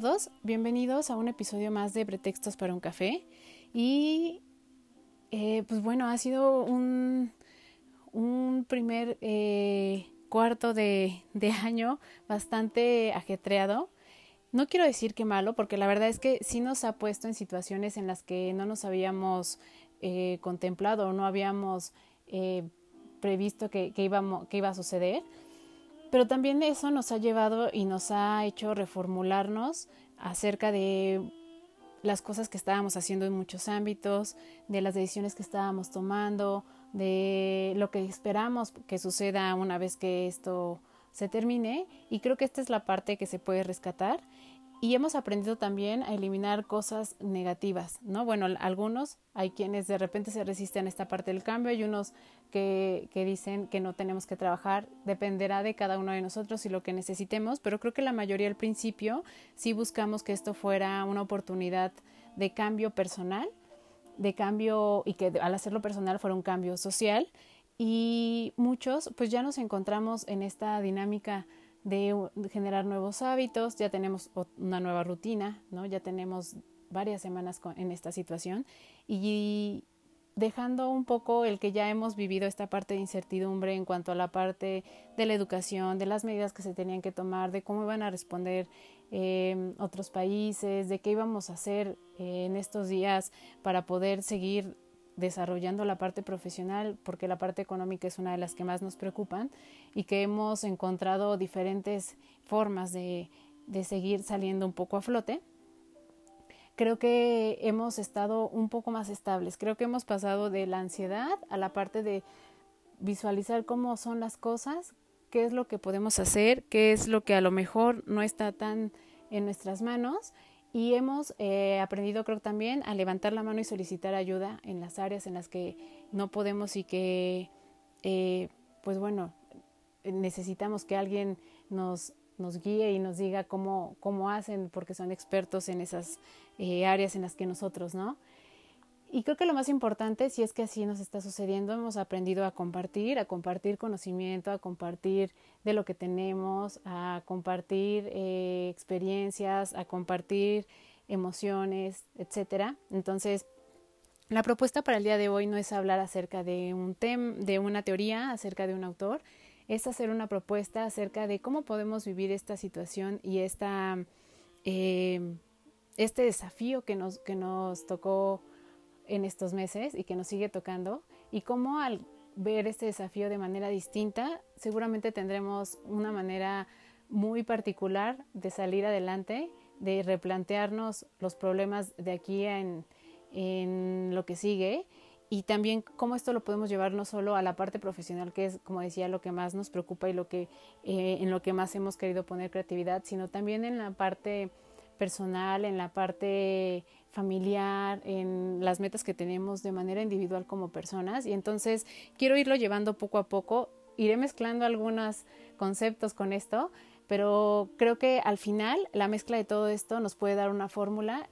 Todos, bienvenidos a un episodio más de Pretextos para un café. Y eh, pues bueno, ha sido un, un primer eh, cuarto de, año bastante ajetreado. No quiero decir que malo, porque la verdad es que sí nos ha puesto en situaciones en las que no nos habíamos eh, contemplado o no habíamos previsto que, que iba a suceder. Pero también eso nos ha llevado y nos ha hecho reformularnos acerca de las cosas que estábamos haciendo en muchos ámbitos, de las decisiones que estábamos tomando, de lo que esperamos que suceda una vez que esto se termine. Y creo que esta es la parte que se puede rescatar y hemos aprendido también a eliminar cosas negativas, ¿no? Bueno, algunos, hay quienes de repente se resisten a esta parte del cambio, hay unos que, que dicen que no tenemos que trabajar, dependerá de cada uno de nosotros y lo que necesitemos, pero creo que la mayoría al principio sí buscamos que esto fuera una oportunidad de cambio personal, de cambio y que al hacerlo personal fuera un cambio social y muchos pues ya nos encontramos en esta dinámica de, generar nuevos hábitos, ya tenemos una nueva rutina, ¿no? Ya tenemos varias semanas en esta situación y dejando un poco el que ya hemos vivido esta parte de incertidumbre en cuanto a la parte de la educación, de las medidas que se tenían que tomar, de cómo iban a responder eh, otros países, de qué íbamos a hacer eh, en estos días para poder seguir desarrollando la parte profesional, porque la parte económica es una de las que más nos preocupan y que hemos encontrado diferentes formas de, de seguir saliendo un poco a flote. Creo que hemos estado un poco más estables, creo que hemos pasado de la ansiedad a la parte de visualizar cómo son las cosas, qué es lo que podemos hacer, qué es lo que a lo mejor no está tan en nuestras manos y hemos eh, aprendido, creo también, a levantar la mano y solicitar ayuda en las áreas en las que no podemos y que, eh, pues bueno, necesitamos que alguien nos, nos guíe y nos diga cómo, cómo hacen, porque son expertos en esas eh, áreas en las que nosotros, ¿no? Y creo que lo más importante, si es que así nos está sucediendo, hemos aprendido a compartir, a compartir conocimiento, a compartir de lo que tenemos, a compartir eh, experiencias, a compartir emociones, etcétera. Entonces, la propuesta para el día de hoy no es hablar acerca de un tema, de una teoría, acerca de un autor, es hacer una propuesta acerca de cómo podemos vivir esta situación y esta, eh, este desafío que nos, que nos tocó en estos meses y que nos sigue tocando y cómo al ver este desafío de manera distinta, seguramente tendremos una manera muy particular de salir adelante, de replantearnos los problemas de aquí en, en lo que sigue y también cómo esto lo podemos llevar no solo a la parte profesional, que es, como decía, lo que más nos preocupa y lo que, eh, en lo que más hemos querido poner creatividad, sino también en la parte personal, en la parte familiar, en las metas que tenemos de manera individual como personas. Y entonces quiero irlo llevando poco a poco. Iré mezclando algunos conceptos con esto, pero creo que al final la mezcla de todo esto nos puede dar una fórmula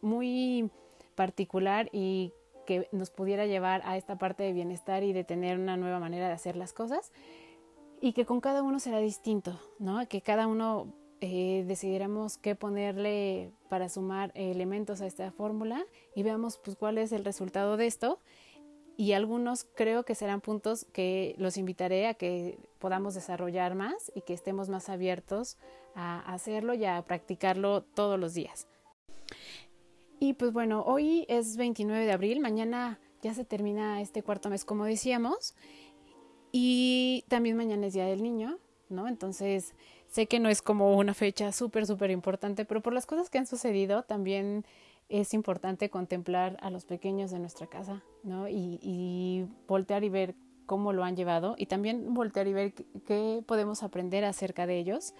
muy particular y que nos pudiera llevar a esta parte de bienestar y de tener una nueva manera de hacer las cosas y que con cada uno será distinto, ¿no? Que cada uno eh, decidiéramos qué ponerle para sumar elementos a esta fórmula y veamos pues cuál es el resultado de esto y algunos creo que serán puntos que los invitaré a que podamos desarrollar más y que estemos más abiertos a hacerlo y a practicarlo todos los días. Y pues bueno, hoy es 29 de abril, mañana ya se termina este cuarto mes como decíamos y también mañana es Día del Niño, ¿no? Entonces Sé que no es como una fecha súper, súper importante, pero por las cosas que han sucedido también es importante contemplar a los pequeños de nuestra casa, ¿no? Y, y voltear y ver cómo lo han llevado y también voltear y ver qué podemos aprender acerca de ellos.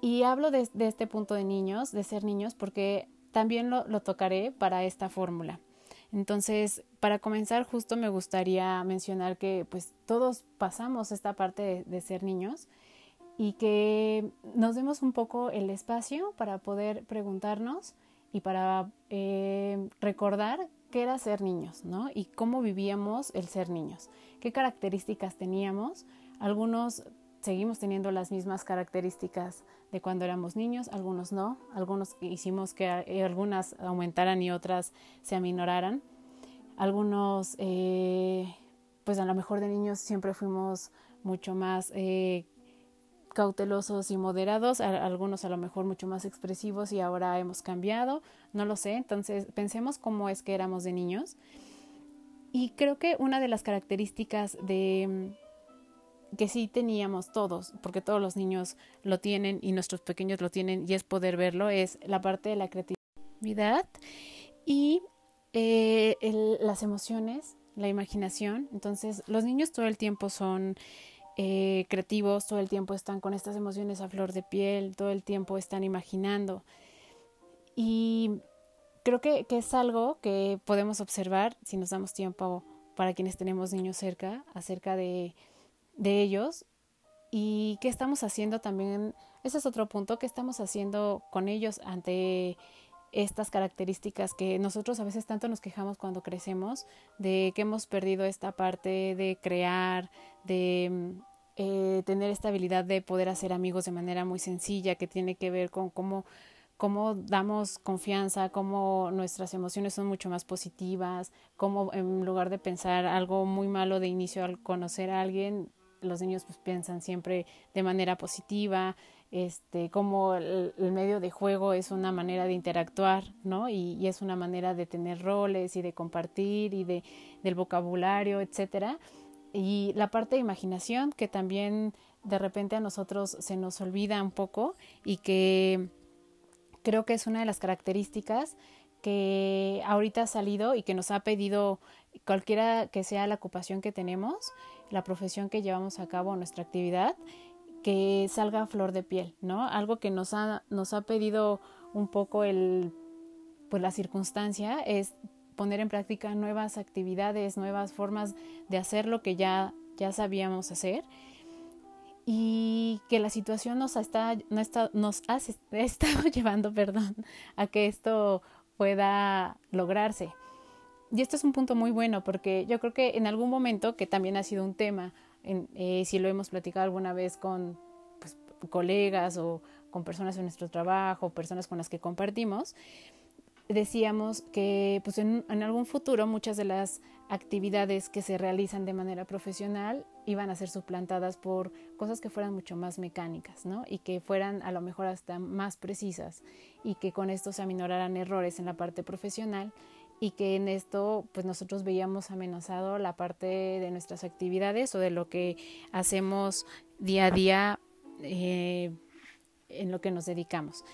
Y hablo de, este punto de niños, de ser niños, porque también lo, tocaré para esta fórmula. Entonces, para comenzar, justo me gustaría mencionar que pues todos pasamos esta parte de ser niños y que nos demos un poco el espacio para poder preguntarnos y para eh, recordar qué era ser niños, ¿no? Y cómo vivíamos el ser niños, qué características teníamos. Algunos seguimos teniendo las mismas características de cuando éramos niños, algunos no, algunos hicimos que eh, algunas aumentaran y otras se aminoraran. Algunos, eh, pues a lo mejor de niños siempre fuimos mucho más cautelosos y moderados, algunos a lo mejor mucho más expresivos y ahora hemos cambiado, no lo sé, entonces pensemos cómo es que éramos de niños. Y creo que una de las características de mm, que sí teníamos todos, porque todos los niños lo tienen y nuestros pequeños lo tienen y es poder verlo, es la parte de la creatividad y eh, las emociones, la imaginación. Entonces los niños todo el tiempo son eh, creativos, todo el tiempo están con estas emociones a flor de piel, todo el tiempo están imaginando. Y creo que, que, es algo que podemos observar si nos damos tiempo para quienes tenemos niños cerca, acerca de, de ellos. Y qué estamos haciendo también, ese es otro punto, qué estamos haciendo con ellos ante estas características que nosotros a veces tanto nos quejamos cuando crecemos, de que hemos perdido esta parte de crear, de mm, eh, tener esta habilidad de poder hacer amigos de manera muy sencilla, que tiene que ver con cómo, cómo damos confianza, cómo nuestras emociones son mucho más positivas, cómo en lugar de pensar algo muy malo de inicio al conocer a alguien, los niños pues piensan siempre de manera positiva, este, como el, medio de juego es una manera de interactuar, ¿no? Y, es una manera de tener roles y de compartir y de, del vocabulario, etcétera. Y la parte de imaginación que también de repente a nosotros se nos olvida un poco y que creo que es una de las características que ahorita ha salido y que nos ha pedido cualquiera que sea la ocupación que tenemos, la profesión que llevamos a cabo, nuestra actividad, que salga a flor de piel, ¿no? Algo que nos ha, nos ha pedido un poco el, pues la circunstancia es poner en práctica nuevas actividades, nuevas formas de hacer lo que ya, ya sabíamos hacer y que la situación nos, está, no está, nos ha estado llevando perdón, a que esto pueda lograrse. Y esto es un punto muy bueno porque yo creo que en algún momento, que también ha sido un tema, eh, si lo hemos platicado alguna vez con pues, colegas o con personas en nuestro trabajo, personas con las que compartimos, decíamos que pues en, algún futuro muchas de las actividades que se realizan de manera profesional iban a ser suplantadas por cosas que fueran mucho más mecánicas, ¿no? Y que fueran a lo mejor hasta más precisas y que con esto se aminoraran errores en la parte profesional y que en esto pues nosotros veíamos amenazado la parte de nuestras actividades o de lo que hacemos día a día eh, en lo que nos dedicamos.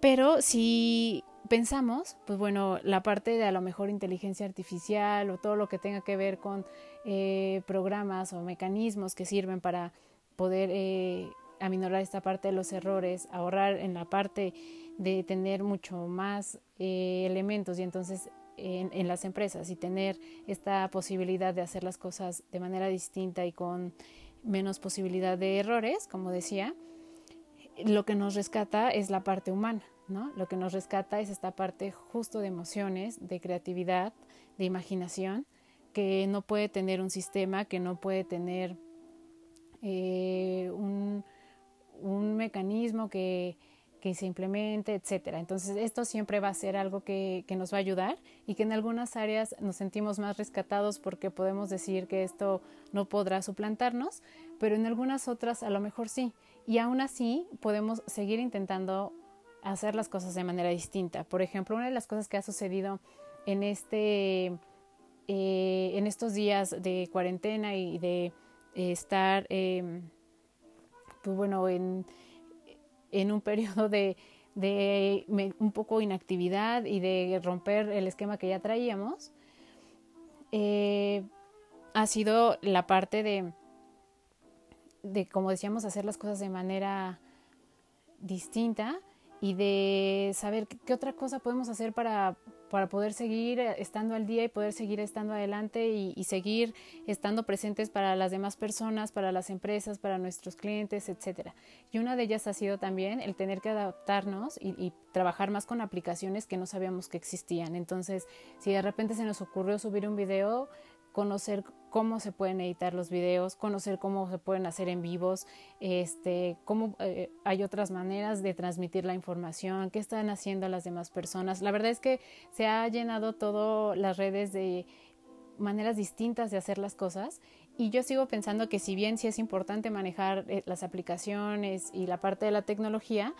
Pero si pensamos, pues bueno, la parte de a lo mejor inteligencia artificial o todo lo que tenga que ver con eh, programas o mecanismos que sirven para poder eh, aminorar esta parte de los errores, ahorrar en la parte de tener mucho más eh, elementos y entonces en, las empresas y tener esta posibilidad de hacer las cosas de manera distinta y con menos posibilidad de errores, como decía, lo que nos rescata es la parte humana, ¿no? Lo que nos rescata es esta parte justo de emociones, de creatividad, de imaginación, que no puede tener un sistema, que no puede tener eh, un, un mecanismo que, que se implemente, etcétera. Entonces, esto siempre va a ser algo que, que, nos va a ayudar y que en algunas áreas nos sentimos más rescatados porque podemos decir que esto no podrá suplantarnos, pero en algunas otras a lo mejor sí. Y aún así podemos seguir intentando hacer las cosas de manera distinta. Por ejemplo, una de las cosas que ha sucedido en este eh, en estos días de cuarentena y de estar eh, pues bueno en en un periodo de, un poco inactividad y de romper el esquema que ya traíamos, eh, ha sido la parte de, de, como decíamos, hacer las cosas de manera distinta y de saber qué otra cosa podemos hacer para, para poder seguir estando al día y poder seguir estando adelante y, seguir estando presentes para las demás personas, para las empresas, para nuestros clientes, etcétera. Y una de ellas ha sido también el tener que adaptarnos y, y trabajar más con aplicaciones que no sabíamos que existían. Entonces, si de repente se nos ocurrió subir un video, conocer cómo se pueden editar los videos, conocer cómo se pueden hacer en vivos, este, cómo eh, hay otras maneras de transmitir la información, qué están haciendo las demás personas. La verdad es que se ha llenado todo las redes de maneras distintas de hacer las cosas y yo sigo pensando que si bien sí es importante manejar eh, las aplicaciones y la parte de la tecnología,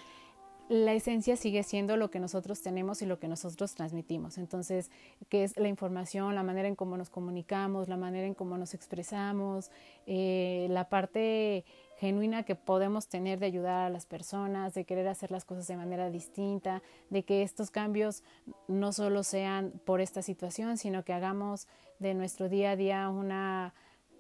la esencia sigue siendo lo que nosotros tenemos y lo que nosotros transmitimos. Entonces, ¿qué es la información, la manera en cómo nos comunicamos, la manera en cómo nos expresamos, eh, la parte genuina que podemos tener de ayudar a las personas, de querer hacer las cosas de manera distinta, de que estos cambios no solo sean por esta situación, sino que hagamos de nuestro día a día una,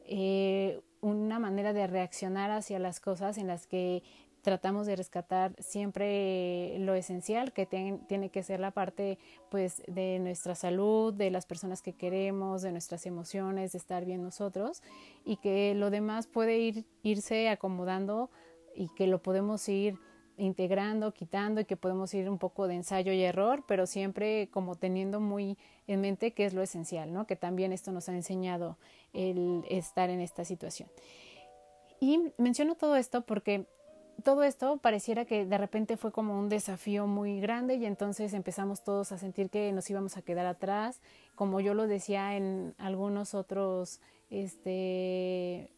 eh, una manera de reaccionar hacia las cosas en las que tratamos de rescatar siempre lo esencial que tiene que ser la parte pues de nuestra salud, de las personas que queremos, de nuestras emociones, de estar bien nosotros y que lo demás puede ir, irse acomodando y que lo podemos ir integrando, quitando y que podemos ir un poco de ensayo y error, pero siempre como teniendo muy en mente qué es lo esencial, ¿no? Que también esto nos ha enseñado el estar en esta situación. Y menciono todo esto porque todo esto pareciera que de repente fue como un desafío muy grande y entonces empezamos todos a sentir que nos íbamos a quedar atrás, como yo lo decía en algunos otros este,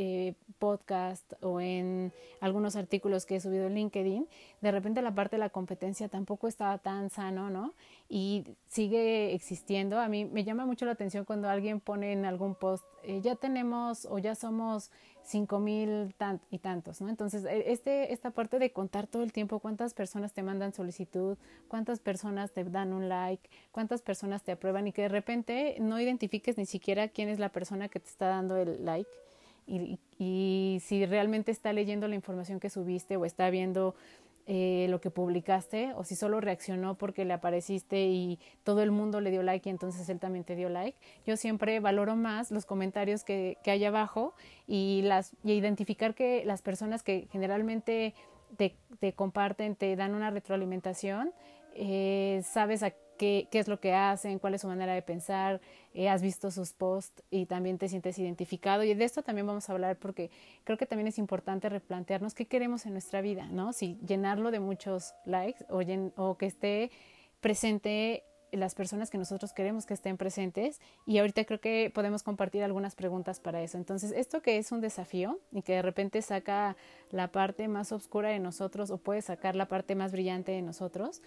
eh, podcast o en algunos artículos que he subido en LinkedIn, de repente la parte de la competencia tampoco estaba tan sano, ¿no? Y sigue existiendo. A mí me llama mucho la atención cuando alguien pone en algún post, eh, ya tenemos o ya somos cinco mil y tantos, ¿no? Entonces, e, este, esta parte de contar todo el tiempo cuántas personas te mandan solicitud, cuántas personas te dan un like, cuántas personas te aprueban y que de repente no identifiques ni siquiera quién es la persona que te está dando el like y, si realmente está leyendo la información que subiste o está viendo eh, lo que publicaste o si solo reaccionó porque le apareciste y todo el mundo le dio like y entonces él también te dio like. Yo siempre valoro más los comentarios que, que hay abajo y, las, y identificar que las personas que generalmente te, te comparten, te dan una retroalimentación, eh, sabes a qué, qué, es lo que hacen, cuál es su manera de pensar, eh, has visto sus posts y también te sientes identificado. Y de esto también vamos a hablar porque creo que también es importante replantearnos qué queremos en nuestra vida, ¿no? Si llenarlo de muchos likes o, o que esté presente las personas que nosotros queremos que estén presentes y ahorita creo que podemos compartir algunas preguntas para eso. Entonces, esto que es un desafío y que de repente saca la parte más oscura de nosotros o puede sacar la parte más brillante de nosotros,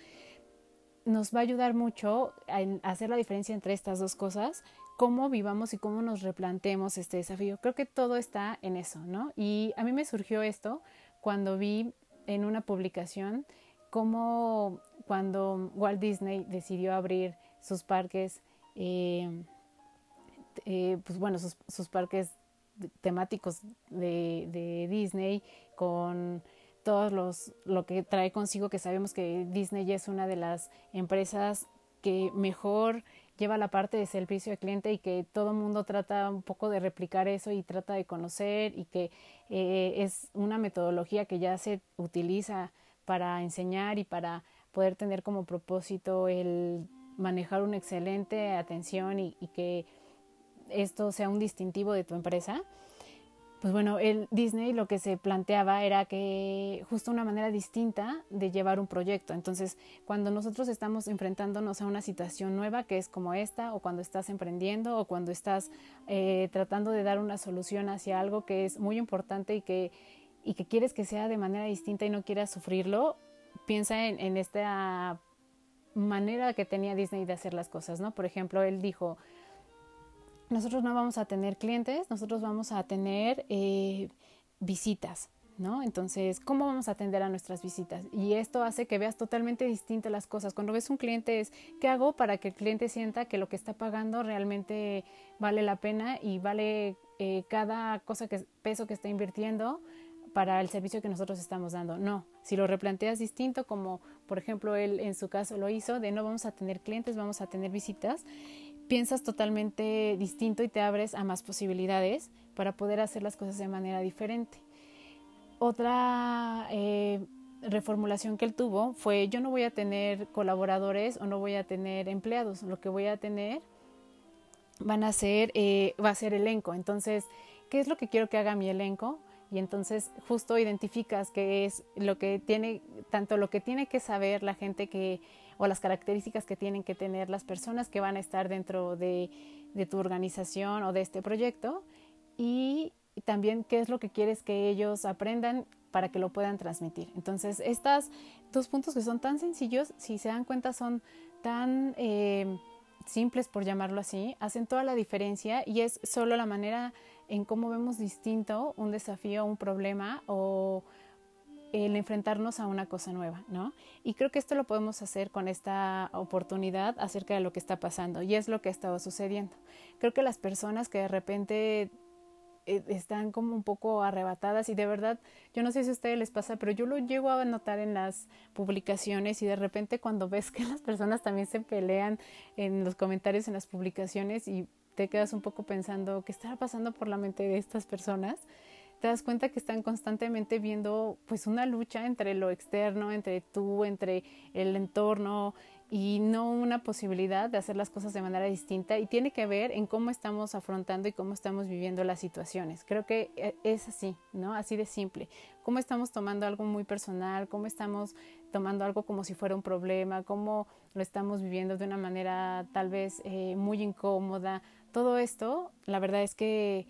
nos va a ayudar mucho a hacer la diferencia entre estas dos cosas, cómo vivamos y cómo nos replantemos este desafío. Creo que todo está en eso, ¿no? Y a mí me surgió esto cuando vi en una publicación cómo cuando Walt Disney decidió abrir sus parques, eh, eh, pues bueno, sus, parques temáticos de, de Disney con todos los lo que trae consigo que sabemos que Disney ya es una de las empresas que mejor lleva la parte de servicio al cliente y que todo mundo trata un poco de replicar eso y trata de conocer y que eh, es una metodología que ya se utiliza para enseñar y para poder tener como propósito el manejar una excelente atención y que esto sea un distintivo de tu empresa pues bueno, el Disney lo que se planteaba era que justo una manera distinta de llevar un proyecto. Entonces, cuando nosotros estamos enfrentándonos a una situación nueva que es como esta, o cuando estás emprendiendo, o cuando estás eh, tratando de dar una solución hacia algo que es muy importante y que, y que quieres que sea de manera distinta y no quieras sufrirlo, piensa en, en esta manera que tenía Disney de hacer las cosas, ¿no? Por ejemplo, él dijo, nosotros no vamos a tener clientes, nosotros vamos a tener eh, visitas, ¿no? Entonces, ¿cómo vamos a atender a nuestras visitas? Y esto hace que veas totalmente distintas las cosas. Cuando ves un cliente es, ¿qué hago para que el cliente sienta que lo que está pagando realmente vale la pena y vale eh, cada cosa que peso que está invirtiendo? para el servicio que nosotros estamos dando. No, si lo replanteas distinto, como por ejemplo él en su caso lo hizo, de no vamos a tener clientes, vamos a tener visitas, piensas totalmente distinto y te abres a más posibilidades para poder hacer las cosas de manera diferente. Otra eh, reformulación que él tuvo fue yo no voy a tener colaboradores o no voy a tener empleados, lo que voy a tener van a ser, eh, va a ser elenco. Entonces, ¿qué es lo que quiero que haga mi elenco? Y entonces justo identificas qué es lo que tiene, tanto lo que tiene que saber la gente que, o las características que tienen que tener las personas que van a estar dentro de, tu organización o de este proyecto y también qué es lo que quieres que ellos aprendan para que lo puedan transmitir. Entonces, estos dos puntos que son tan sencillos, si se dan cuenta, son tan eh, simples, por llamarlo así, hacen toda la diferencia y es solo la manera en cómo vemos distinto un desafío, un problema o el enfrentarnos a una cosa nueva, ¿no? Y creo que esto lo podemos hacer con esta oportunidad acerca de lo que está pasando y es lo que ha estado sucediendo. Creo que las personas que de repente eh, están como un poco arrebatadas y de verdad, yo no sé si a ustedes les pasa, pero yo lo llego a notar en las publicaciones y de repente cuando ves que las personas también se pelean en los comentarios en las publicaciones y te quedas un poco pensando qué está pasando por la mente de estas personas, te das cuenta que están constantemente viendo pues una lucha entre lo externo, entre tú, entre el entorno, y no una posibilidad de hacer las cosas de manera distinta y tiene que ver en cómo estamos afrontando y cómo estamos viviendo las situaciones. Creo que eh, es así, ¿no? Así de simple. Cómo estamos tomando algo muy personal, cómo estamos tomando algo como si fuera un problema, cómo lo estamos viviendo de una manera tal vez eh, muy incómoda. Todo esto, la verdad es que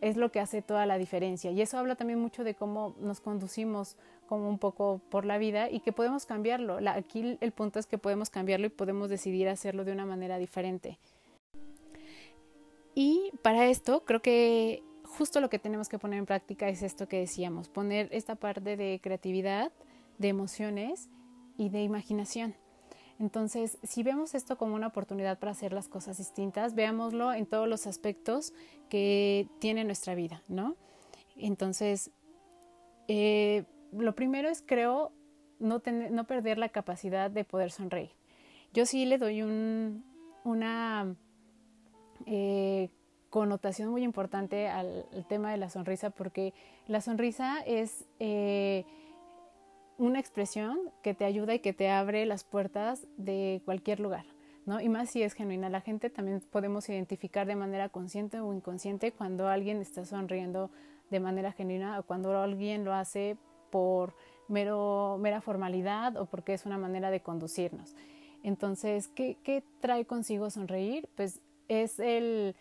es lo que hace toda la diferencia. Y eso habla también mucho de cómo nos conducimos como un poco por la vida y que podemos cambiarlo. aquí el punto es que podemos cambiarlo y podemos decidir hacerlo de una manera diferente. Y para esto creo que justo lo que tenemos que poner en práctica es esto que decíamos, poner esta parte de creatividad, de emociones y de imaginación. Entonces, si vemos esto como una oportunidad para hacer las cosas distintas, veámoslo en todos los aspectos que tiene nuestra vida, ¿no? Entonces, eh, lo primero es, creo, no, no perder la capacidad de poder sonreír. Yo sí le doy un, una eh, connotación muy importante al, tema de la sonrisa porque la sonrisa es eh, una expresión que te ayuda y que te abre las puertas de cualquier lugar. ¿no? Y más si es genuina. La gente también podemos identificar de manera consciente o inconsciente cuando alguien está sonriendo de manera genuina o cuando alguien lo hace por mero, mera formalidad o porque es una manera de conducirnos. Entonces, ¿qué, qué trae consigo sonreír? Pues es el,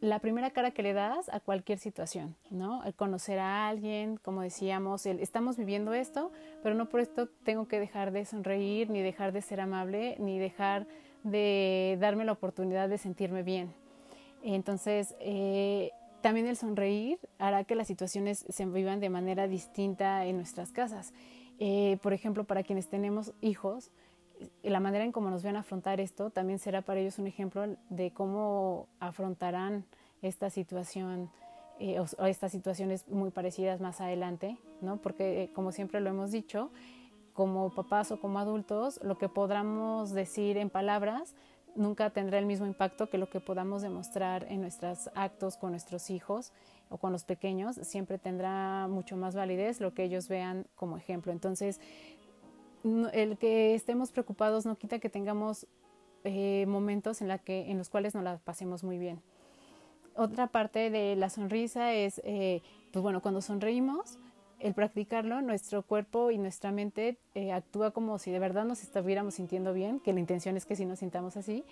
la primera cara que le das a cualquier situación, ¿no? El conocer a alguien, como decíamos, estamos viviendo esto, pero no por esto tengo que dejar de sonreír, ni dejar de ser amable, ni dejar de darme la oportunidad de sentirme bien. Entonces, eh, también el sonreír hará que las situaciones se vivan de manera distinta en nuestras casas. Eh, por ejemplo, para quienes tenemos hijos, la manera en cómo nos ven afrontar esto también será para ellos un ejemplo de cómo afrontarán esta situación eh, o, estas situaciones muy parecidas más adelante, ¿no? Porque eh, como siempre lo hemos dicho, como papás o como adultos, lo que podamos decir en palabras nunca tendrá el mismo impacto que lo que podamos demostrar en nuestros actos con nuestros hijos o con los pequeños, siempre tendrá mucho más validez lo que ellos vean como ejemplo. Entonces, el que estemos preocupados no quita que tengamos eh, momentos en, la que, los cuales nos la pasemos muy bien. Otra parte de la sonrisa es, eh, pues bueno, cuando sonreímos, el practicarlo, nuestro cuerpo y nuestra mente eh, actúa como si de verdad nos estuviéramos sintiendo bien, que la intención es que sí nos sintamos así,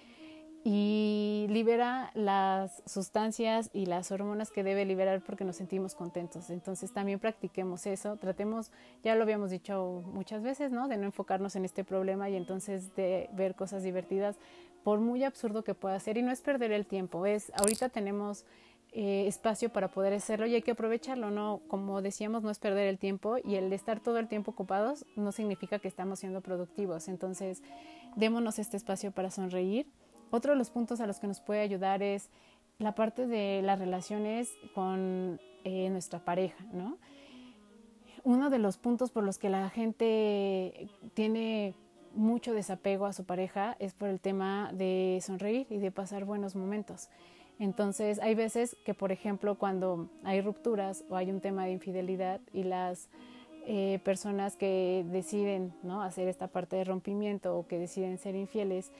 y libera las sustancias y las hormonas que debe liberar porque nos sentimos contentos. Entonces también practiquemos eso, tratemos, ya lo habíamos dicho muchas veces, ¿no? De no enfocarnos en este problema y entonces de ver cosas divertidas, por muy absurdo que pueda ser, y no es perder el tiempo, es ahorita tenemos eh, espacio para poder hacerlo y hay que aprovecharlo, ¿no? Como decíamos, no es perder el tiempo y el estar todo el tiempo ocupados no significa que estamos siendo productivos. Entonces, démonos este espacio para sonreír. Otro de los puntos a los que nos puede ayudar es la parte de las relaciones con eh, nuestra pareja, ¿no? uno de los puntos por los que la gente tiene mucho desapego a su pareja es por el tema de sonreír y de pasar buenos momentos. Entonces, hay veces que, por ejemplo, cuando hay rupturas o hay un tema de infidelidad y las eh, personas que deciden ¿no? hacer esta parte de rompimiento o que deciden ser infieles,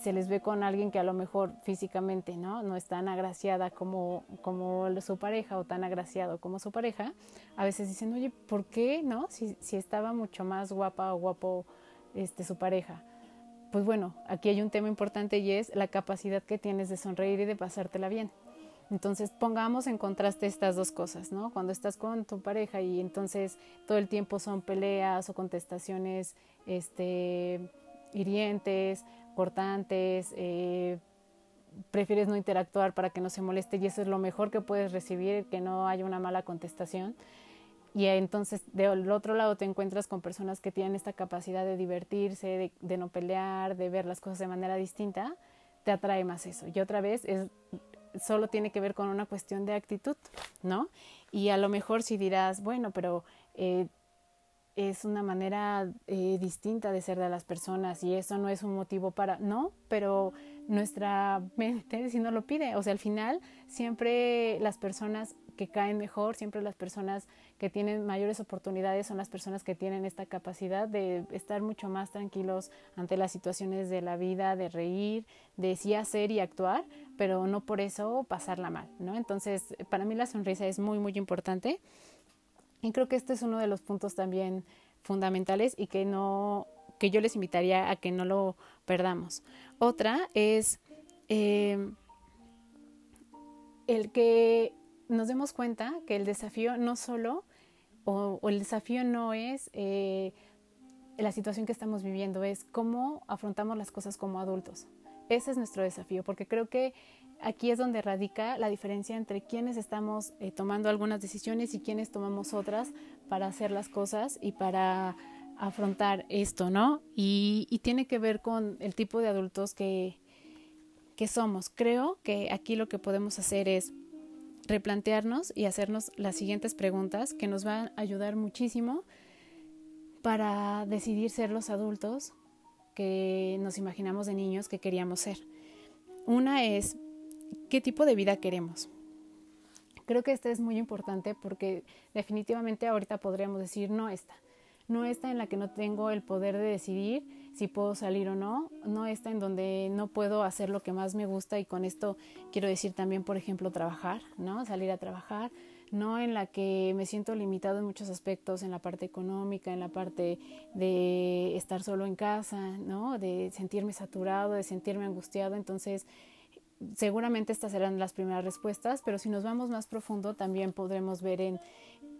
se les ve con alguien que a lo mejor físicamente no, no es tan agraciada como, como su pareja o tan agraciado como su pareja, a veces dicen, oye, ¿por qué no? Si, si estaba mucho más guapa o guapo este, su pareja. Pues bueno, aquí hay un tema importante y es la capacidad que tienes de sonreír y de pasártela bien. Entonces pongamos en contraste estas dos cosas, ¿no? Cuando estás con tu pareja y entonces todo el tiempo son peleas o contestaciones este, hirientes cortantes, eh, prefieres no interactuar para que no se moleste y eso es lo mejor que puedes recibir, que no haya una mala contestación. Y entonces del otro lado te encuentras con personas que tienen esta capacidad de divertirse, de, no pelear, de ver las cosas de manera distinta, te atrae más eso. Y otra vez es solo tiene que ver con una cuestión de actitud, ¿no? Y a lo mejor si dirás, bueno, pero eh, es una manera eh, distinta de ser de las personas y eso no es un motivo para, no, pero nuestra mente si no lo pide, o sea, al final siempre las personas que caen mejor, siempre las personas que tienen mayores oportunidades son las personas que tienen esta capacidad de estar mucho más tranquilos ante las situaciones de la vida, de reír, de sí hacer y actuar, pero no por eso pasarla mal, ¿no? Entonces, para mí la sonrisa es muy, muy importante. Y creo que este es uno de los puntos también fundamentales y que no que yo les invitaría a que no lo perdamos. Otra es eh, el que nos demos cuenta que el desafío no solo, o, el desafío no es eh, la situación que estamos viviendo, es cómo afrontamos las cosas como adultos. Ese es nuestro desafío, porque creo que aquí es donde radica la diferencia entre quienes estamos eh, tomando algunas decisiones y quienes tomamos otras para hacer las cosas y para afrontar esto, ¿no? Y, tiene que ver con el tipo de adultos que, que somos. Creo que aquí lo que podemos hacer es replantearnos y hacernos las siguientes preguntas que nos van a ayudar muchísimo para decidir ser los adultos que nos imaginamos de niños que queríamos ser. Una es, qué tipo de vida queremos. Creo que esta es muy importante porque definitivamente ahorita podríamos decir no esta, no esta en la que no tengo el poder de decidir si puedo salir o no, no esta en donde no puedo hacer lo que más me gusta y con esto quiero decir también, por ejemplo, trabajar, ¿no? Salir a trabajar, no en la que me siento limitado en muchos aspectos, en la parte económica, en la parte de estar solo en casa, ¿no? De sentirme saturado, de sentirme angustiado, entonces seguramente estas serán las primeras respuestas, pero si nos vamos más profundo también podremos ver en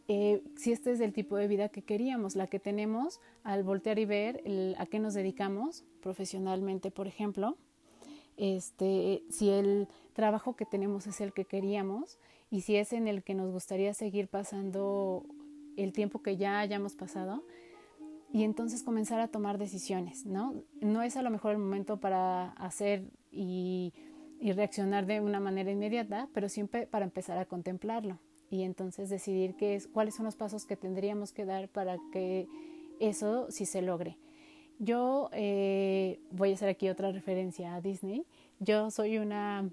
eh, si este es el tipo de vida que queríamos, la que tenemos al voltear y ver a qué nos dedicamos profesionalmente, por ejemplo, este, si el trabajo que tenemos es el que queríamos y si es en el que nos gustaría seguir pasando el tiempo que ya hayamos pasado, y entonces comenzar a tomar decisiones, ¿no? No es a lo mejor el momento para hacer y y reaccionar de una manera inmediata, pero siempre para empezar a contemplarlo y entonces decidir qué es, cuáles son los pasos que tendríamos que dar para que eso sí se logre. Yo eh, voy a hacer aquí otra referencia a Disney. Yo soy una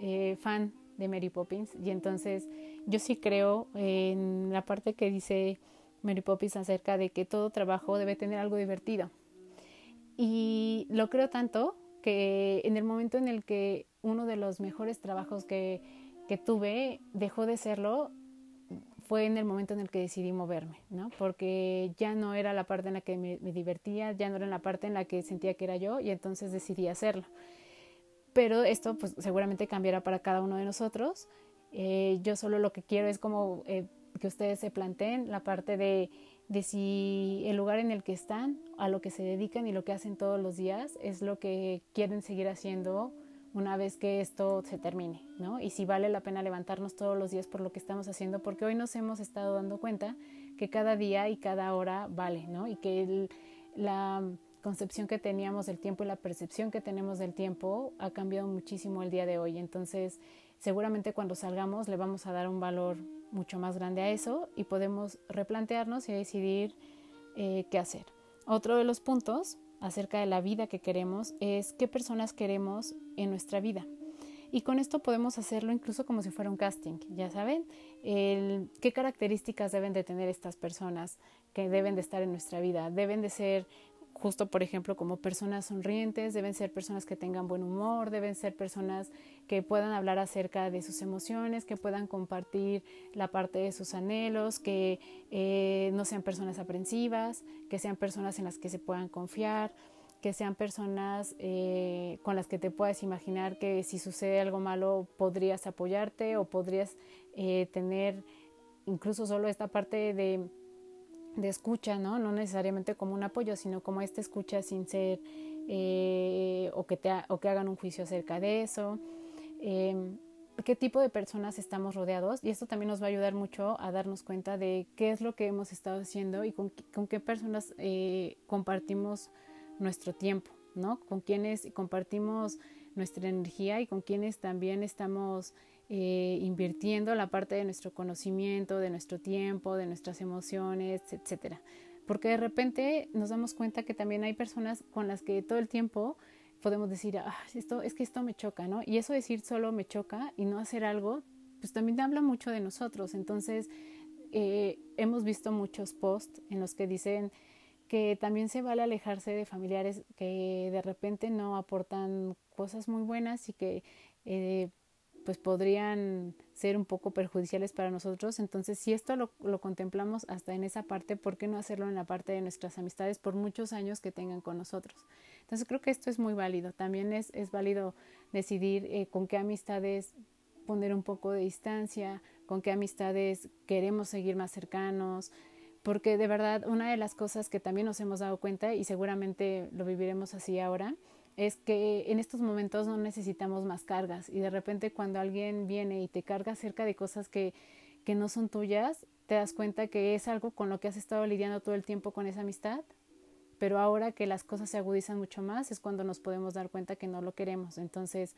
eh, fan de Mary Poppins y entonces yo sí creo en la parte que dice Mary Poppins acerca de que todo trabajo debe tener algo divertido. Y lo creo tanto que en el momento en el que uno de los mejores trabajos que, que tuve dejó de serlo, fue en el momento en el que decidí moverme, ¿no? Porque ya no era la parte en la que me, divertía, ya no era la parte en la que sentía que era yo y entonces decidí hacerlo. Pero esto pues seguramente cambiará para cada uno de nosotros. Eh, yo solo lo que quiero es como eh, que ustedes se planteen la parte de de si el lugar en el que están, a lo que se dedican y lo que hacen todos los días es lo que quieren seguir haciendo una vez que esto se termine, ¿no? Y si vale la pena levantarnos todos los días por lo que estamos haciendo, porque hoy nos hemos estado dando cuenta que cada día y cada hora vale, ¿no? Y que la concepción que teníamos del tiempo y la percepción que tenemos del tiempo ha cambiado muchísimo el día de hoy. Entonces, seguramente cuando salgamos le vamos a dar un valor mucho más grande a eso y podemos replantearnos y decidir eh, qué hacer. Otro de los puntos acerca de la vida que queremos es qué personas queremos en nuestra vida. Y con esto podemos hacerlo incluso como si fuera un casting, ya saben, qué características deben de tener estas personas que deben de estar en nuestra vida. Deben de ser justo, por ejemplo, como personas sonrientes, deben ser personas que tengan buen humor, deben ser personas que puedan hablar acerca de sus emociones, que puedan compartir la parte de sus anhelos, que eh, no sean personas aprensivas, que sean personas en las que se puedan confiar, que sean personas eh, con las que te puedas imaginar que si sucede algo malo podrías apoyarte o podrías eh, tener incluso solo esta parte de de escucha, ¿no? No necesariamente como un apoyo, sino como esta escucha sin ser eh, o, que te o que hagan un juicio acerca de eso. Em, qué tipo de personas estamos rodeados y esto también nos va a ayudar mucho a darnos cuenta de qué es lo que hemos estado haciendo y con, qué personas eh, compartimos nuestro tiempo, ¿no? Con quienes compartimos nuestra energía y con quienes también estamos eh, invirtiendo la parte de nuestro conocimiento, de nuestro tiempo, de nuestras emociones, etcétera. Porque de repente nos damos cuenta que también hay personas con las que todo el tiempo podemos decir, ah, esto, es que esto me choca, ¿no? Y eso decir solo me choca y no hacer algo, pues también habla mucho de nosotros. Entonces, eh, hemos visto muchos posts en los que dicen que también se vale alejarse de familiares que de repente no aportan cosas muy buenas y que eh, pues podrían ser un poco perjudiciales para nosotros. Entonces, si esto lo, lo, contemplamos hasta en esa parte, ¿por qué no hacerlo en la parte de nuestras amistades por muchos años que tengan con nosotros? Entonces, creo que esto es muy válido. También es, es válido decidir eh, con qué amistades poner un poco de distancia, con qué amistades queremos seguir más cercanos, porque de verdad una de las cosas que también nos hemos dado cuenta y seguramente lo viviremos así ahora, es que en estos momentos no necesitamos más cargas y de repente cuando alguien viene y te carga acerca de cosas que, que no son tuyas, te das cuenta que es algo con lo que has estado lidiando todo el tiempo con esa amistad, pero ahora que las cosas se agudizan mucho más es cuando nos podemos dar cuenta que no lo queremos. Entonces,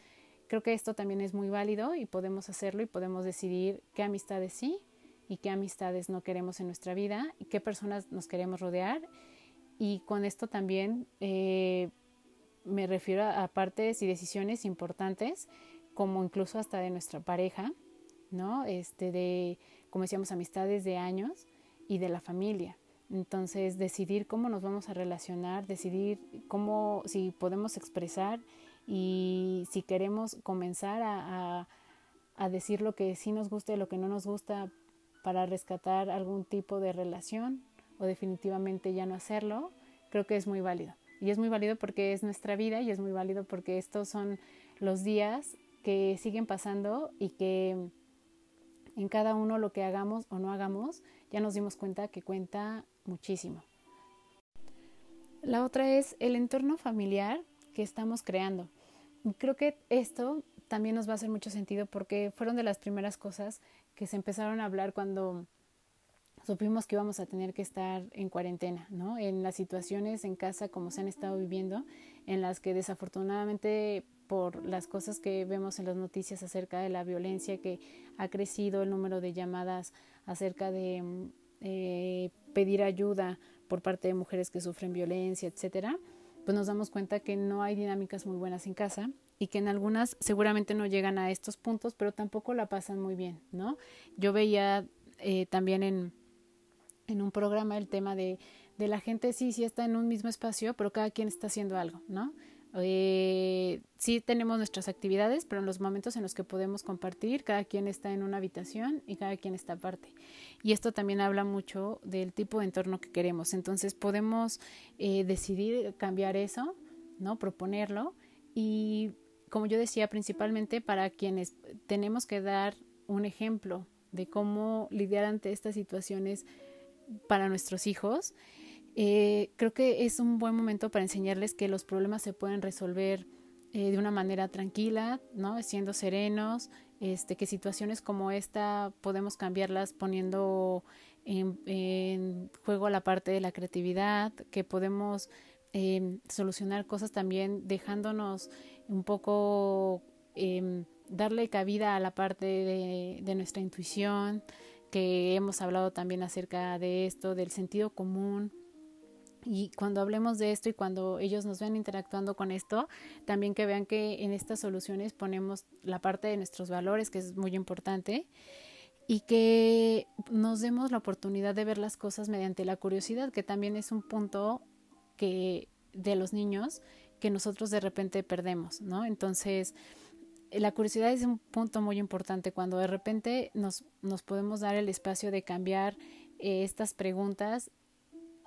creo que esto también es muy válido y podemos hacerlo y podemos decidir qué amistades sí y qué amistades no queremos en nuestra vida y qué personas nos queremos rodear. Y con esto también eh, me refiero a, partes y decisiones importantes, como incluso hasta de nuestra pareja, ¿no? Este, de, como decíamos, amistades de años y de la familia. Entonces, decidir cómo nos vamos a relacionar, decidir cómo, si podemos expresar y si queremos comenzar a, a, decir lo que sí nos gusta y lo que no nos gusta para rescatar algún tipo de relación o definitivamente ya no hacerlo, creo que es muy válido. Y es muy válido porque es nuestra vida y es muy válido porque estos son los días que siguen pasando y que en cada uno lo que hagamos o no hagamos, ya nos dimos cuenta que cuenta muchísimo. La otra es el entorno familiar que estamos creando. Creo que esto también nos va a hacer mucho sentido porque fueron de las primeras cosas que se empezaron a hablar cuando supimos que íbamos a tener que estar en cuarentena, ¿no? En las situaciones en casa como se han estado viviendo, en las que desafortunadamente por las cosas que vemos en las noticias acerca de la violencia que ha crecido, el número de llamadas acerca de eh, pedir ayuda por parte de mujeres que sufren violencia, etcétera, pues nos damos cuenta que no hay dinámicas muy buenas en casa y que en algunas seguramente no llegan a estos puntos, pero tampoco la pasan muy bien, ¿no? Yo veía eh, también en, en un programa el tema de, de la gente sí, sí está en un mismo espacio, pero cada quien está haciendo algo, ¿no? Eh, sí tenemos nuestras actividades, pero en los momentos en los que podemos compartir, cada quien está en una habitación y cada quien está aparte. Y esto también habla mucho del tipo de entorno que queremos. Entonces podemos eh, decidir cambiar eso, ¿no? Proponerlo. Y como yo decía, principalmente para quienes tenemos que dar un ejemplo de cómo lidiar ante estas situaciones para nuestros hijos, eh, creo que es un buen momento para enseñarles que los problemas se pueden resolver eh, de una manera tranquila, ¿no? Siendo serenos, este, que situaciones como esta podemos cambiarlas poniendo en, juego la parte de la creatividad, que podemos em, solucionar cosas también dejándonos un poco em, darle cabida a la parte de, de nuestra intuición, que hemos hablado también acerca de esto, del sentido común, y cuando hablemos de esto y cuando ellos nos vean interactuando con esto, también que vean que en estas soluciones ponemos la parte de nuestros valores, que es muy importante, y que nos demos la oportunidad de ver las cosas mediante la curiosidad, que también es un punto que de los niños que nosotros de repente perdemos, ¿no? Entonces, la curiosidad es un punto muy importante cuando de repente nos, nos podemos dar el espacio de cambiar eh, estas preguntas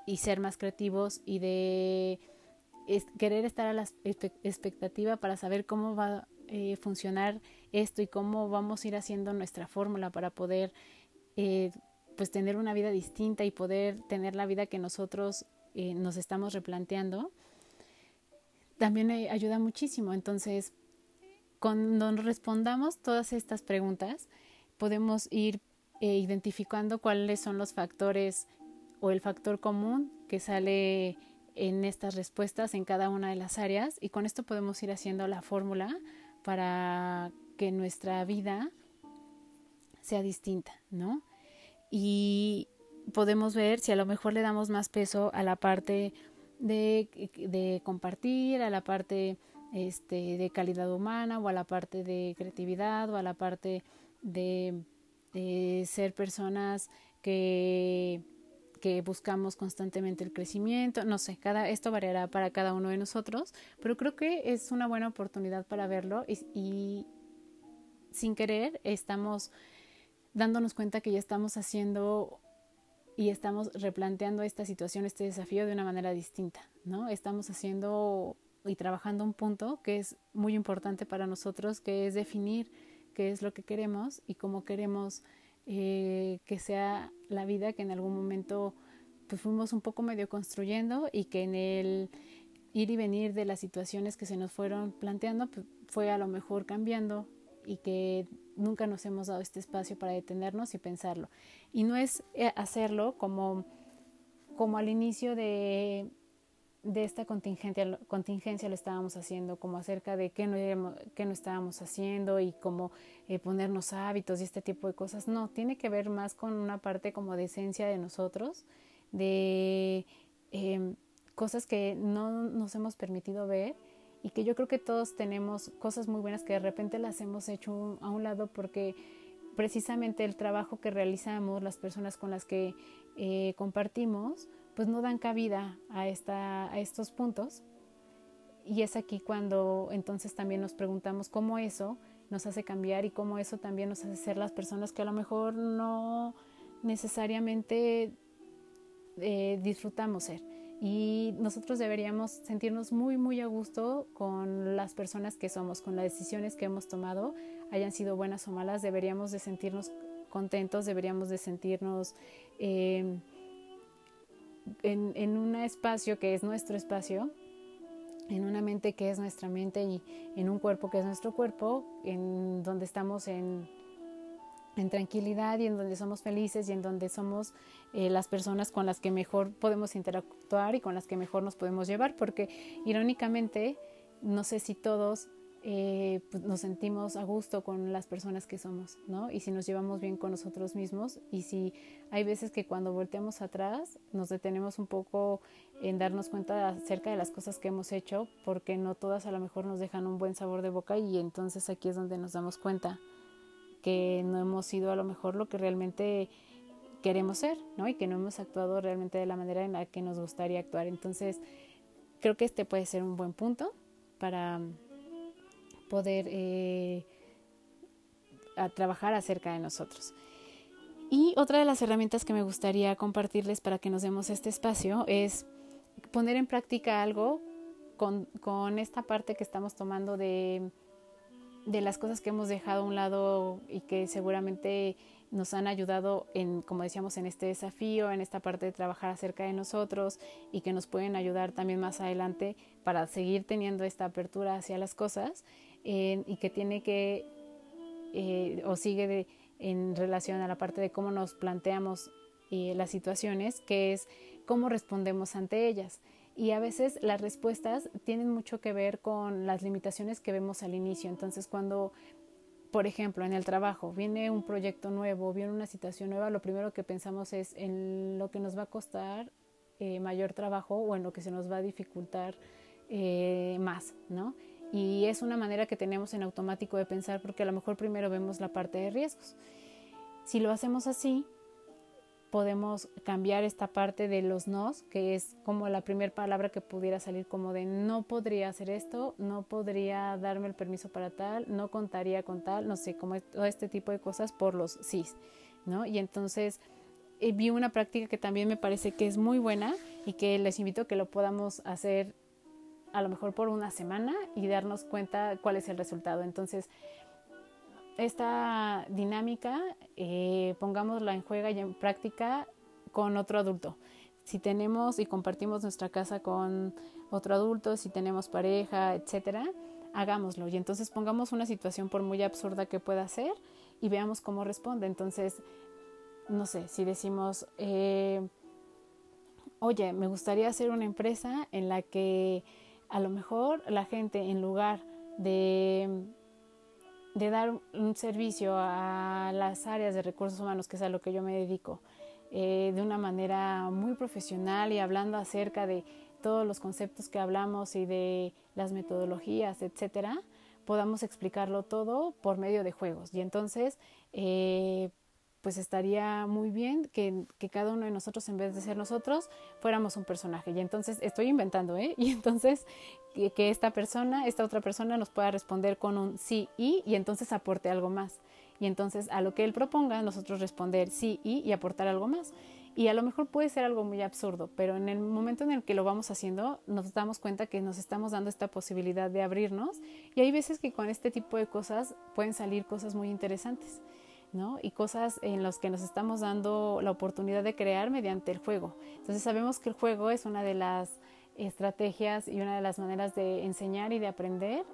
y ser más creativos y de querer estar a la expectativa para saber cómo va a eh, funcionar esto y cómo vamos a ir haciendo nuestra fórmula para poder eh, pues tener una vida distinta y poder tener la vida que nosotros nos estamos replanteando también ayuda muchísimo. Entonces cuando respondamos todas estas preguntas podemos ir identificando cuáles son los factores o el factor común que sale en estas respuestas en cada una de las áreas y con esto podemos ir haciendo la fórmula para que nuestra vida sea distinta, ¿no? Y podemos ver si a lo mejor le damos más peso a la parte de, de compartir, a la parte este, de calidad humana o a la parte de creatividad o a la parte de, ser personas que que buscamos constantemente el crecimiento, no sé, cada, esto variará para cada uno de nosotros, pero creo que es una buena oportunidad para verlo y, y sin querer estamos dándonos cuenta que ya estamos haciendo y estamos replanteando esta situación, este desafío de una manera distinta, ¿no? Estamos haciendo y trabajando un punto que es muy importante para nosotros, que es definir qué es lo que queremos y cómo queremos eh, que sea la vida que en algún momento pues fuimos un poco medio construyendo y que en el ir y venir de las situaciones que se nos fueron planteando pues, fue a lo mejor cambiando y que nunca nos hemos dado este espacio para detenernos y pensarlo. Y no es eh, hacerlo como, como al inicio de de esta contingencia, contingencia lo estábamos haciendo, como acerca de qué no, qué no estábamos haciendo y cómo eh, ponernos hábitos y este tipo de cosas. No, tiene que ver más con una parte como de esencia de nosotros, de em, cosas que no nos hemos permitido ver y que yo creo que todos tenemos cosas muy buenas que de repente las hemos hecho a un lado porque precisamente el trabajo que realizamos, las personas con las que eh, compartimos, pues no dan cabida a, esta, a estos puntos. Y es aquí cuando entonces también nos preguntamos cómo eso nos hace cambiar y cómo eso también nos hace ser las personas que a lo mejor no necesariamente eh, disfrutamos ser. Y nosotros deberíamos sentirnos muy, muy a gusto con las personas que somos, con las decisiones que hemos tomado, hayan sido buenas o malas, deberíamos de sentirnos contentos, deberíamos de sentirnos... Eh, en, un espacio que es nuestro espacio, en una mente que es nuestra mente y en un cuerpo que es nuestro cuerpo, en donde estamos en, en tranquilidad y en donde somos felices y en donde somos eh, las personas con las que mejor podemos interactuar y con las que mejor nos podemos llevar, porque irónicamente, no sé si todos eh, pues nos sentimos a gusto con las personas que somos, ¿no? Y si nos llevamos bien con nosotros mismos y si hay veces que cuando volteamos atrás nos detenemos un poco en darnos cuenta acerca de las cosas que hemos hecho, porque no todas a lo mejor nos dejan un buen sabor de boca y entonces aquí es donde nos damos cuenta que no hemos sido a lo mejor lo que realmente queremos ser, ¿no? Y que no hemos actuado realmente de la manera en la que nos gustaría actuar. Entonces, creo que este puede ser un buen punto para poder eh, trabajar acerca de nosotros. Y otra de las herramientas que me gustaría compartirles para que nos demos este espacio es poner en práctica algo con, con esta parte que estamos tomando de, de las cosas que hemos dejado a un lado y que seguramente nos han ayudado en, como decíamos, en este desafío, en esta parte de trabajar acerca de nosotros y que nos pueden ayudar también más adelante para seguir teniendo esta apertura hacia las cosas y que tiene que eh, o sigue en relación a la parte de cómo nos planteamos eh, las situaciones, que es cómo respondemos ante ellas. Y a veces las respuestas tienen mucho que ver con las limitaciones que vemos al inicio. Entonces, cuando por ejemplo, en el trabajo, viene un proyecto nuevo, viene una situación nueva, lo primero que pensamos es en lo que nos va a costar eh, mayor trabajo o en lo que se nos va a dificultar eh, más, ¿no? Y es una manera que tenemos en automático de pensar porque a lo mejor primero vemos la parte de riesgos. Si lo hacemos así, podemos cambiar esta parte de los nos, que es como la primera palabra que pudiera salir como de no podría hacer esto, no podría darme el permiso para tal, no contaría con tal, no sé, como todo este tipo de cosas por los sís, ¿no? Y entonces eh, vi una práctica que también me parece que es muy buena y que les invito a que lo podamos hacer a lo mejor por una semana y darnos cuenta cuál es el resultado. Entonces, esta dinámica, eh, pongámosla en juega y en práctica con otro adulto. Si tenemos y compartimos nuestra casa con otro adulto, si tenemos pareja, etcétera, hagámoslo. Y entonces pongamos una situación por muy absurda que pueda ser y veamos cómo responde. Entonces, no sé, si decimos, eh, oye, me gustaría hacer una empresa en la que a lo mejor la gente en lugar de de dar un servicio a las áreas de recursos humanos, que es a lo que yo me dedico, eh, de una manera muy profesional y hablando acerca de todos los conceptos que hablamos y de las metodologías, etcétera, podamos explicarlo todo por medio de juegos. Y entonces, eh, pues estaría muy bien que, que, cada uno de nosotros, en vez de ser nosotros, fuéramos un personaje. Y entonces, estoy inventando, ¿eh? Y entonces, que, esta persona, esta otra persona nos pueda responder con un sí y, y entonces aporte algo más. Y entonces, a lo que él proponga, nosotros responder sí y y aportar algo más. Y a lo mejor puede ser algo muy absurdo, pero en el momento en el que lo vamos haciendo, nos damos cuenta que nos estamos dando esta posibilidad de abrirnos. Y hay veces que con este tipo de cosas pueden salir cosas muy interesantes. ¿No? Y cosas en las que nos estamos dando la oportunidad de crear mediante el juego. Entonces sabemos que el juego es una de las estrategias y una de las maneras de enseñar y de aprender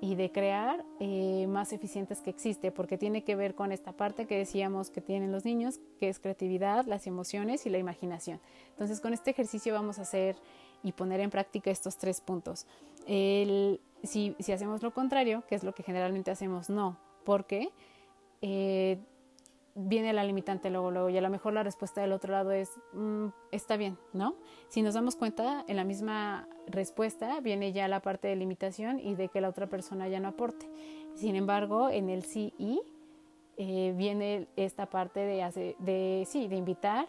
y de crear eh, más eficientes que existe, porque tiene que ver con esta parte que decíamos que tienen los niños, que es creatividad, las emociones y la imaginación. Entonces con este ejercicio vamos a hacer y poner en práctica estos tres puntos. El, si, si hacemos lo contrario, que es lo que generalmente hacemos, no. ¿Por qué? Eh, viene la limitante luego, luego, y a lo mejor la respuesta del otro lado es, mm, está bien, ¿no? Si nos damos cuenta, en la misma respuesta viene ya la parte de limitación y de que la otra persona ya no aporte. Sin embargo, en el sí y eh, viene esta parte de, de, sí, de invitar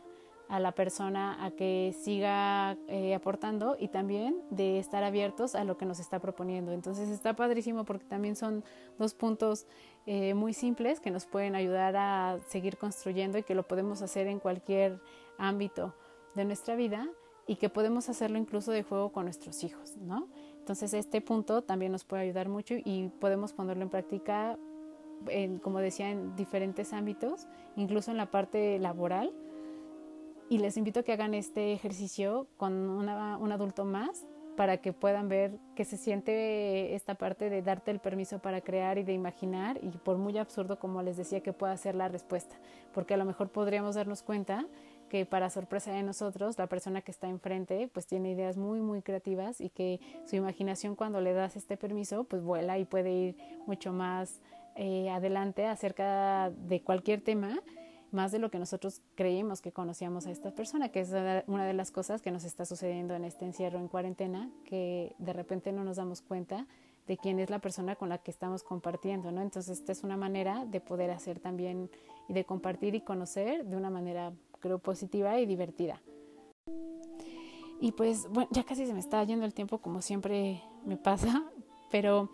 a la persona a que siga eh, aportando y también de estar abiertos a lo que nos está proponiendo. Entonces está padrísimo porque también son dos puntos eh, muy simples que nos pueden ayudar a seguir construyendo y que lo podemos hacer en cualquier ámbito de nuestra vida y que podemos hacerlo incluso de juego con nuestros hijos, ¿no? Entonces este punto también nos puede ayudar mucho y podemos ponerlo en práctica, en, como decía, en diferentes ámbitos, incluso en la parte laboral. Y les invito a que hagan este ejercicio con un adulto más para que puedan ver que se siente esta parte de darte el permiso para crear y de imaginar y por muy absurdo como les decía que pueda ser la respuesta, porque a lo mejor podríamos darnos cuenta que para sorpresa de nosotros la persona que está enfrente pues tiene ideas muy muy creativas y que su imaginación cuando le das este permiso pues vuela y puede ir mucho más eh, adelante acerca de cualquier tema más de lo que nosotros creímos que conocíamos a esta persona, que es una de las cosas que nos está sucediendo en este encierro en cuarentena, que de repente no nos damos cuenta de quién es la persona con la que estamos compartiendo, ¿no? Entonces, esta es una manera de poder hacer también y de compartir y conocer de una manera, creo, positiva y divertida. Y pues, bueno, ya casi se me está yendo el tiempo, como siempre me pasa, pero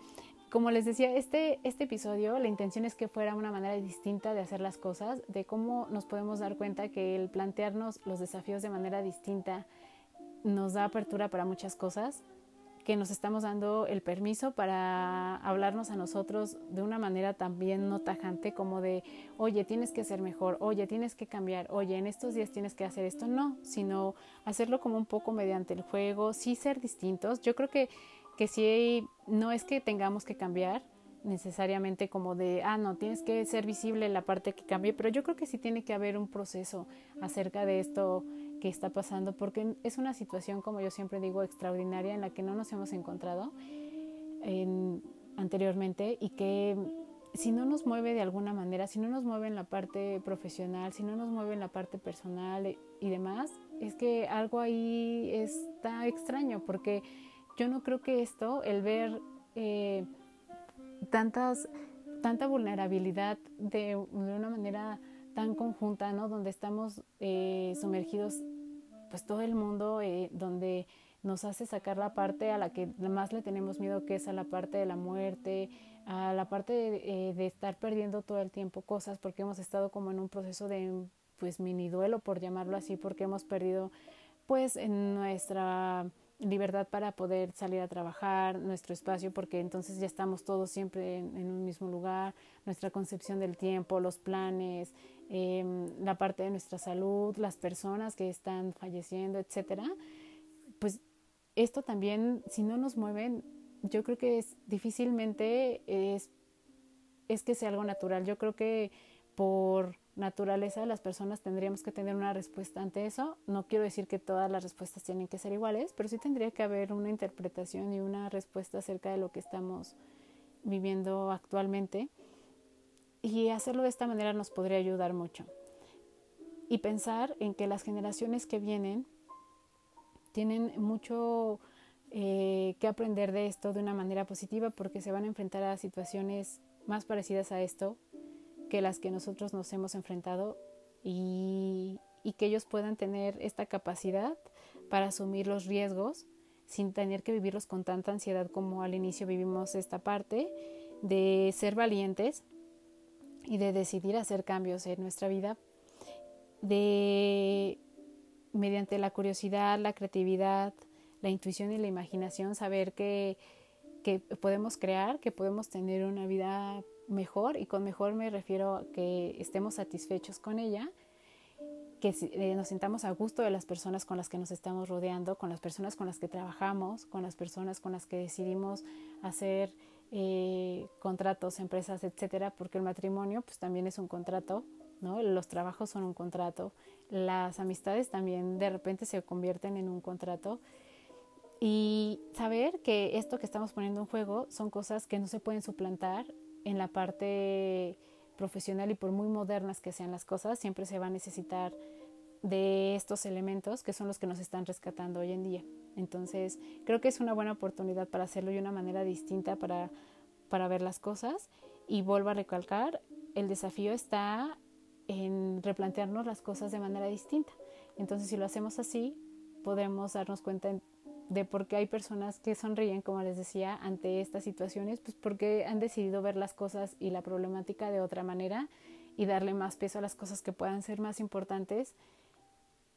como les decía, este, este episodio, la intención es que fuera una manera distinta de hacer las cosas, de cómo nos podemos dar cuenta que el plantearnos los desafíos de manera distinta nos da apertura para muchas cosas, que nos estamos dando el permiso para hablarnos a nosotros de una manera también no tajante como de, oye, tienes que ser mejor, oye, tienes que cambiar, oye, en estos días tienes que hacer esto, no, sino hacerlo como un poco mediante el juego, sí ser distintos. Yo creo que que si no es que tengamos que cambiar necesariamente como de, ah, no, tienes que ser visible la parte que cambie, pero yo creo que sí tiene que haber un proceso acerca de esto que está pasando, porque es una situación, como yo siempre digo, extraordinaria en la que no nos hemos encontrado anteriormente y que si no nos mueve de alguna manera, si no nos mueve en la parte profesional, si no nos mueve en la parte personal y demás, es que algo ahí está extraño, porque yo no creo que esto, el ver eh, tantas, tanta vulnerabilidad de, una manera tan conjunta, ¿no? Donde estamos eh, sumergidos, pues todo el mundo, eh, donde nos hace sacar la parte a la que más le tenemos miedo, que es a la parte de la muerte, a la parte de, de, estar perdiendo todo el tiempo cosas, porque hemos estado como en un proceso de pues mini duelo, por llamarlo así, porque hemos perdido pues en nuestra libertad para poder salir a trabajar, nuestro espacio, porque entonces ya estamos todos siempre en, un mismo lugar, nuestra concepción del tiempo, los planes, em, la parte de nuestra salud, las personas que están falleciendo, etcétera. Pues esto también, si no nos mueven, yo creo que es difícilmente es, es que sea algo natural. Yo creo que por naturaleza las personas tendríamos que tener una respuesta ante eso. No quiero decir que todas las respuestas tienen que ser iguales, pero sí tendría que haber una interpretación y una respuesta acerca de lo que estamos viviendo actualmente. Y hacerlo de esta manera nos podría ayudar mucho. Y pensar en que las generaciones que vienen tienen mucho eh, que aprender de esto de una manera positiva porque se van a enfrentar a situaciones más parecidas a esto que las que nosotros nos hemos enfrentado y, que ellos puedan tener esta capacidad para asumir los riesgos sin tener que vivirlos con tanta ansiedad como al inicio vivimos esta parte, de ser valientes y de decidir hacer cambios en nuestra vida, de mediante la curiosidad, la creatividad, la intuición y la imaginación, saber que, que podemos crear, que podemos tener una vida mejor y con mejor me refiero a que estemos satisfechos con ella, que eh, nos sintamos a gusto de las personas con las que nos estamos rodeando, con las personas con las que trabajamos, con las personas con las que decidimos hacer eh, contratos, empresas, etcétera, porque el matrimonio pues también es un contrato, ¿no? Los trabajos son un contrato, las amistades también de repente se convierten en un contrato y saber que esto que estamos poniendo en juego son cosas que no se pueden suplantar en la parte profesional y por muy modernas que sean las cosas, siempre se va a necesitar de estos elementos que son los que nos están rescatando hoy en día. Entonces, creo que es una buena oportunidad para hacerlo de una manera distinta para, para ver las cosas. Y vuelvo a recalcar, el desafío está en replantearnos las cosas de manera distinta. Entonces, si lo hacemos así, podemos darnos cuenta de por qué hay personas que sonríen, como les decía, ante estas situaciones, pues porque han decidido ver las cosas y la problemática de otra manera y darle más peso a las cosas que puedan ser más importantes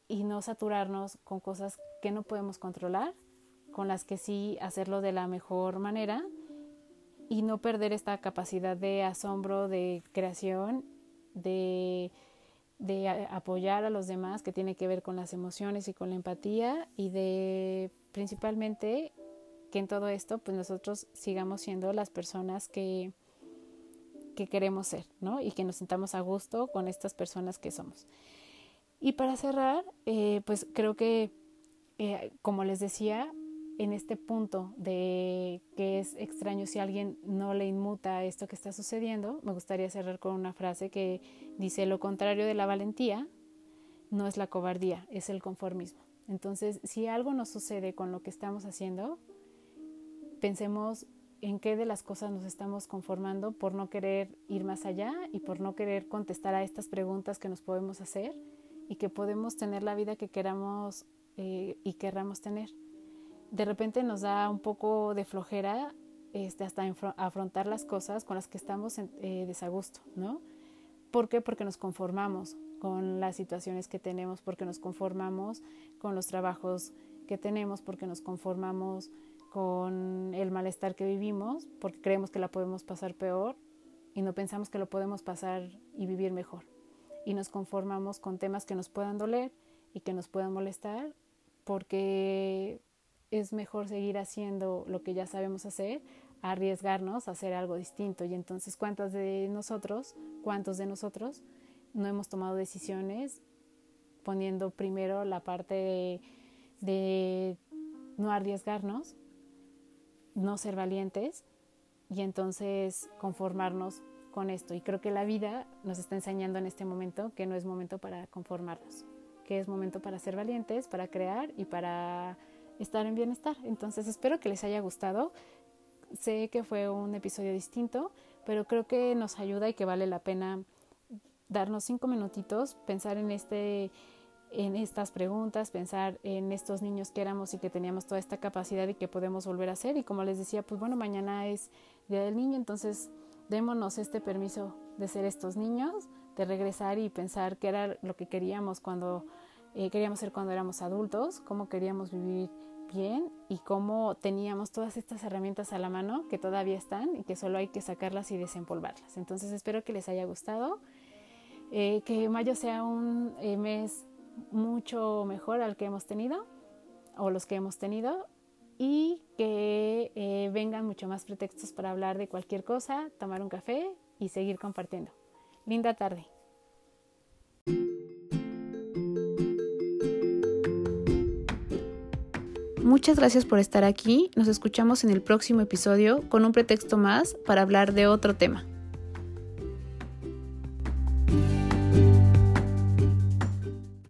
y no saturarnos con cosas que no podemos controlar, con las que sí hacerlo de la mejor manera y no perder esta capacidad de asombro, de creación, de, de apoyar a los demás, que tiene que ver con las emociones y con la empatía y de principalmente que en todo esto pues nosotros sigamos siendo las personas que, que queremos ser, ¿no? Y que nos sintamos a gusto con estas personas que somos. Y para cerrar, eh, pues creo que, eh, como les decía, en este punto de que es extraño si alguien no le inmuta esto que está sucediendo, me gustaría cerrar con una frase que dice, lo contrario de la valentía no es la cobardía, es el conformismo. Entonces, si algo nos sucede con lo que estamos haciendo, pensemos en qué de las cosas nos estamos conformando por no querer ir más allá y por no querer contestar a estas preguntas que nos podemos hacer y que podemos tener la vida que queramos eh, y querramos tener. De repente nos da un poco de flojera este, hasta afrontar las cosas con las que estamos en, eh, desagusto, ¿no? ¿Por qué? Porque nos conformamos, con las situaciones que tenemos, porque nos conformamos con los trabajos que tenemos, porque nos conformamos con el malestar que vivimos, porque creemos que la podemos pasar peor y no pensamos que lo podemos pasar y vivir mejor. Y nos conformamos con temas que nos puedan doler y que nos puedan molestar, porque es mejor seguir haciendo lo que ya sabemos hacer, arriesgarnos a hacer algo distinto. Y entonces, ¿cuántos de nosotros, cuántos de nosotros no hemos tomado decisiones poniendo primero la parte de, no arriesgarnos, no ser valientes y entonces conformarnos con esto. Y creo que la vida nos está enseñando en este momento que no es momento para conformarnos, que es momento para ser valientes, para crear y para estar en bienestar. Entonces espero que les haya gustado. Sé que fue un episodio distinto, pero creo que nos ayuda y que vale la pena darnos cinco minutitos, pensar en este en estas preguntas, pensar en estos niños que éramos y que teníamos toda esta capacidad y que podemos volver a hacer. Y como les decía, pues bueno, mañana es Día del Niño, entonces démonos este permiso de ser estos niños, de regresar y pensar qué era lo que queríamos cuando eh, queríamos ser cuando éramos adultos, cómo queríamos vivir bien y cómo teníamos todas estas herramientas a la mano que todavía están y que solo hay que sacarlas y desempolvarlas. Entonces espero que les haya gustado, eh, que mayo sea un eh, mes mucho mejor al que hemos tenido o los que hemos tenido y que eh, vengan mucho más pretextos para hablar de cualquier cosa, tomar un café y seguir compartiendo. Linda tarde. Muchas gracias por estar aquí. Nos escuchamos en el próximo episodio con un pretexto más para hablar de otro tema.